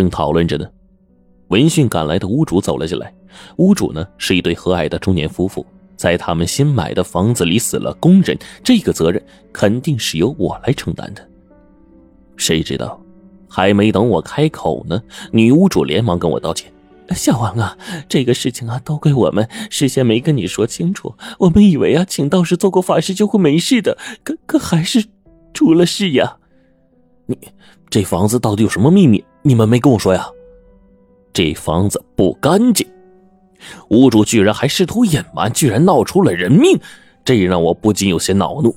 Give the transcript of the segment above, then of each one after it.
正讨论着呢，闻讯赶来的屋主走了进来。屋主呢是一对和蔼的中年夫妇，在他们新买的房子里死了工人，这个责任肯定是由我来承担的。谁知道，还没等我开口呢，女屋主连忙跟我道歉：“小王啊，这个事情啊都怪我们，事先没跟你说清楚。我们以为啊，请道士做过法事就会没事的，可可还是出了事呀。你这房子到底有什么秘密？你们没跟我说呀？这房子不干净。”屋主居然还试图隐瞒，居然闹出了人命，这让我不禁有些恼怒。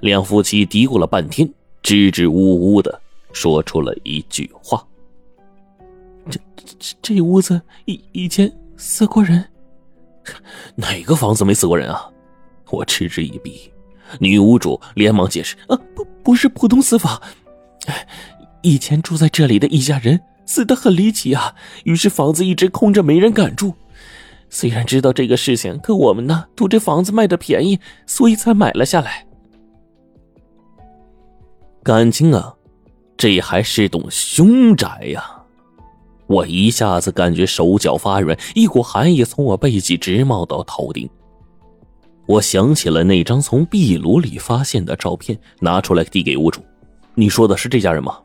两夫妻嘀咕了半天，支支吾吾的说出了一句话：“这这这屋子以以前死过人，哪个房子没死过人啊？”我嗤之以鼻。女屋主连忙解释：“啊，不不是普通死法，以前住在这里的一家人死的很离奇啊，于是房子一直空着，没人敢住。”虽然知道这个事情，可我们呢，图这房子卖的便宜，所以才买了下来。感情啊，这还是栋凶宅呀！我一下子感觉手脚发软，一股寒意从我背脊直冒到头顶。我想起了那张从壁炉里发现的照片，拿出来递给屋主：“你说的是这家人吗？”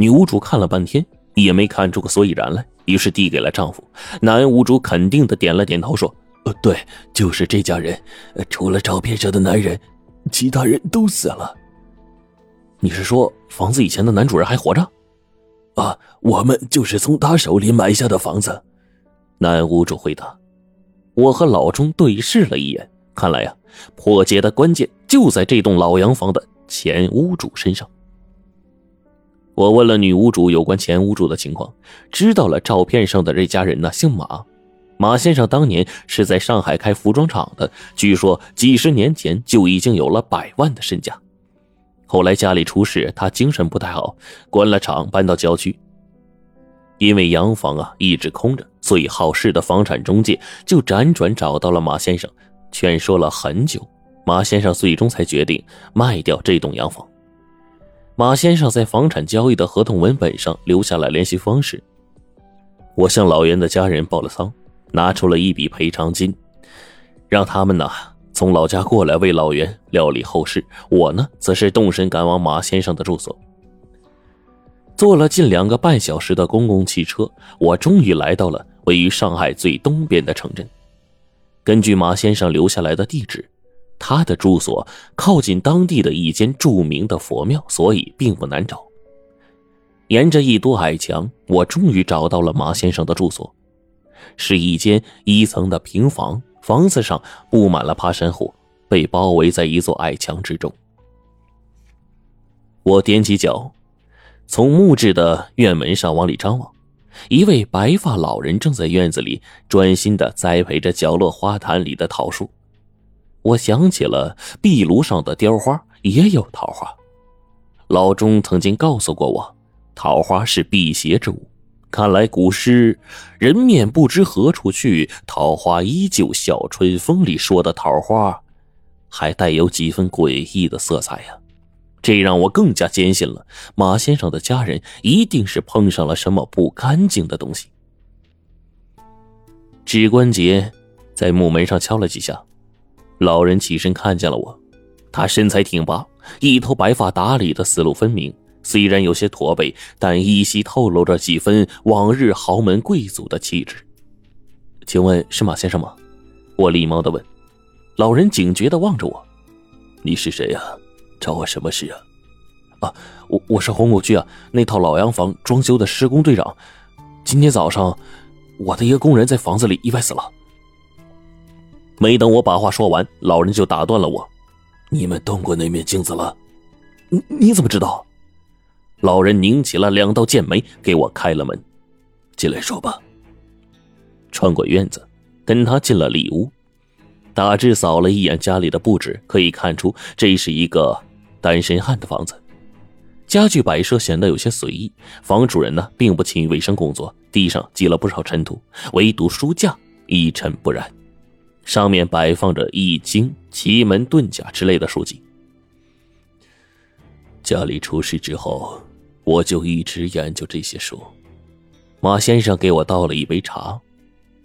女屋主看了半天，也没看出个所以然来。于是递给了丈夫，男屋主肯定的点了点头，说：“呃，对，就是这家人，除了照片上的男人，其他人都死了。你是说房子以前的男主人还活着？啊，我们就是从他手里买下的房子。”男屋主回答。我和老钟对视了一眼，看来呀，破解的关键就在这栋老洋房的前屋主身上。我问了女屋主有关前屋主的情况，知道了照片上的这家人呢姓马，马先生当年是在上海开服装厂的，据说几十年前就已经有了百万的身价。后来家里出事，他精神不太好，关了厂搬到郊区。因为洋房啊一直空着，所以好事的房产中介就辗转找到了马先生，劝说了很久，马先生最终才决定卖掉这栋洋房。马先生在房产交易的合同文本上留下了联系方式。我向老袁的家人报了丧，拿出了一笔赔偿金，让他们呢从老家过来为老袁料理后事。我呢，则是动身赶往马先生的住所。坐了近两个半小时的公共汽车，我终于来到了位于上海最东边的城镇。根据马先生留下来的地址。他的住所靠近当地的一间著名的佛庙，所以并不难找。沿着一堵矮墙，我终于找到了马先生的住所，是一间一层的平房，房子上布满了爬山虎，被包围在一座矮墙之中。我踮起脚，从木质的院门上往里张望，一位白发老人正在院子里专心的栽培着角落花坛里的桃树。我想起了壁炉上的雕花也有桃花，老钟曾经告诉过我，桃花是辟邪之物。看来古诗“人面不知何处去，桃花依旧笑春风”里说的桃花，还带有几分诡异的色彩呀。这让我更加坚信了马先生的家人一定是碰上了什么不干净的东西。指关节在木门上敲了几下。老人起身看见了我，他身材挺拔，一头白发打理的思路分明。虽然有些驼背，但依稀透露着几分往日豪门贵族的气质。请问是马先生吗？我礼貌的问。老人警觉的望着我：“你是谁呀？找我什么事啊？”“啊，我我是红谷区啊那套老洋房装修的施工队长。今天早上，我的一个工人在房子里意外死了。”没等我把话说完，老人就打断了我：“你们动过那面镜子了？你你怎么知道？”老人拧起了两道剑眉，给我开了门：“进来说吧。”穿过院子，跟他进了里屋，大致扫了一眼家里的布置，可以看出这是一个单身汉的房子。家具摆设显得有些随意，房主人呢并不勤于卫生工作，地上积了不少尘土，唯独书架一尘不染。上面摆放着《易经》《奇门遁甲》之类的书籍。家里出事之后，我就一直研究这些书。马先生给我倒了一杯茶，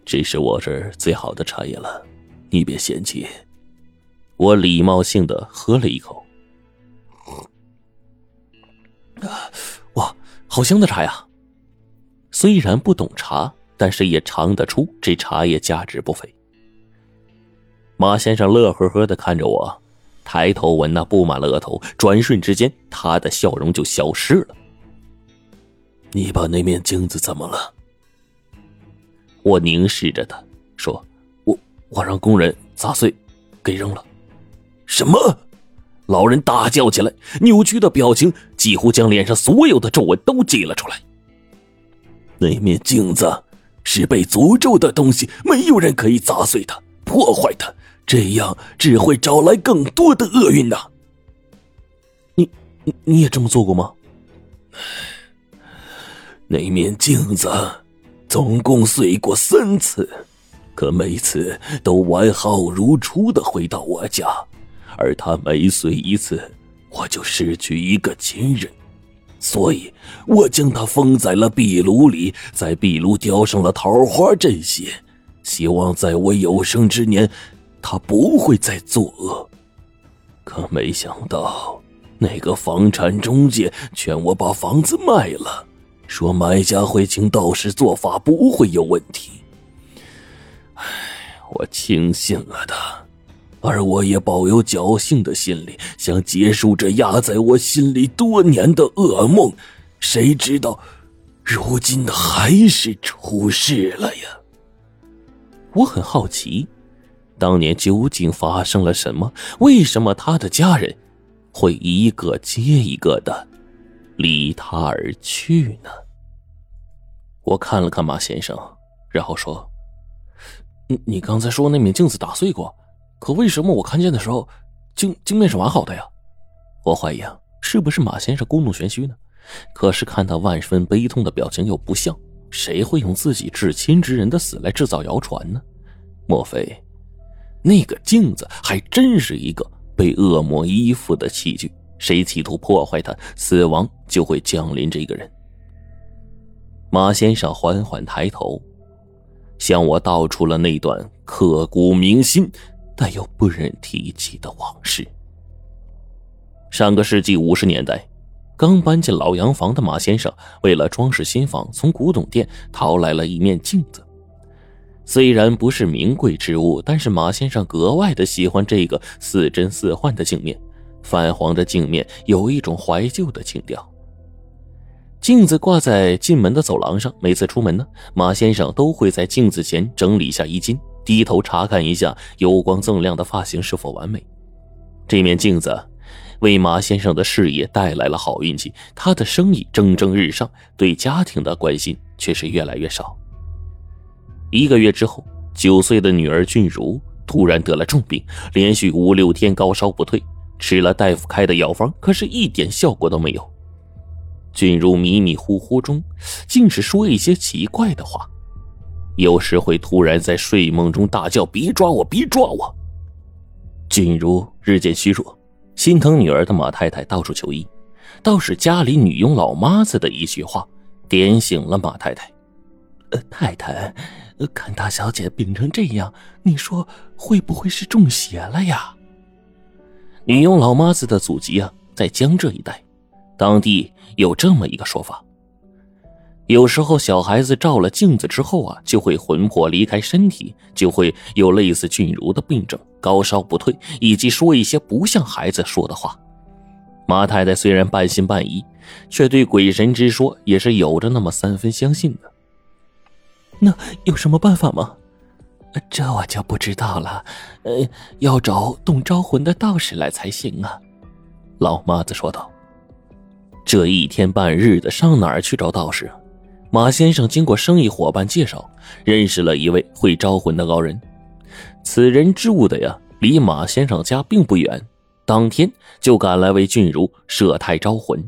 这是我这儿最好的茶叶了，你别嫌弃。我礼貌性的喝了一口。啊哇，好香的茶呀！虽然不懂茶，但是也尝得出这茶叶价值不菲。马先生乐呵呵的看着我，抬头闻那布满了额头，转瞬之间，他的笑容就消失了。你把那面镜子怎么了？我凝视着他，说：“我我让工人砸碎，给扔了。”什么？老人大叫起来，扭曲的表情几乎将脸上所有的皱纹都挤了出来。那面镜子是被诅咒的东西，没有人可以砸碎它、破坏它，这样只会招来更多的厄运呐。你，你你也这么做过吗？那面镜子总共碎过三次，可每次都完好如初的回到我家。而他每碎一次，我就失去一个亲人，所以我将它封在了壁炉里，在壁炉雕上了桃花阵血，希望在我有生之年，他不会再作恶。可没想到，那个房产中介劝我把房子卖了，说买家会请道士做法，不会有问题。唉，我轻信了他。而我也抱有侥幸的心理，想结束这压在我心里多年的噩梦。谁知道，如今还是出事了呀！我很好奇，当年究竟发生了什么？为什么他的家人会一个接一个的离他而去呢？我看了看马先生，然后说：“你你刚才说那面镜子打碎过？”可为什么我看见的时候，镜镜面是完好的呀？我怀疑啊，是不是马先生故弄玄虚呢？可是看他万分悲痛的表情又不像，谁会用自己至亲之人的死来制造谣传呢？莫非那个镜子还真是一个被恶魔依附的器具？谁企图破坏它，死亡就会降临这个人。马先生缓缓抬头，向我道出了那段刻骨铭心。但又不忍提起的往事。上个世纪五十年代，刚搬进老洋房的马先生，为了装饰新房，从古董店淘来了一面镜子。虽然不是名贵之物，但是马先生格外的喜欢这个似真似幻的镜面。泛黄的镜面有一种怀旧的情调。镜子挂在进门的走廊上，每次出门呢，马先生都会在镜子前整理一下衣襟。低头查看一下油光锃亮的发型是否完美。这面镜子为马先生的事业带来了好运气，他的生意蒸蒸日上，对家庭的关心却是越来越少。一个月之后，九岁的女儿俊如突然得了重病，连续五六天高烧不退，吃了大夫开的药方，可是一点效果都没有。俊如迷迷糊糊中，竟是说一些奇怪的话。有时会突然在睡梦中大叫：“别抓我，别抓我！”俊如日渐虚弱，心疼女儿的马太太到处求医，倒是家里女佣老妈子的一句话点醒了马太太：“呃，太太，看大小姐病成这样，你说会不会是中邪了呀？”女佣老妈子的祖籍啊，在江浙一带，当地有这么一个说法。有时候，小孩子照了镜子之后啊，就会魂魄离开身体，就会有类似俊如的病症，高烧不退，以及说一些不像孩子说的话。马太太虽然半信半疑，却对鬼神之说也是有着那么三分相信的。那有什么办法吗？这我就不知道了，呃，要找懂招魂的道士来才行啊。老妈子说道。这一天半日的，上哪儿去找道士？马先生经过生意伙伴介绍，认识了一位会招魂的高人。此人住的呀，离马先生家并不远，当天就赶来为俊如设胎招魂。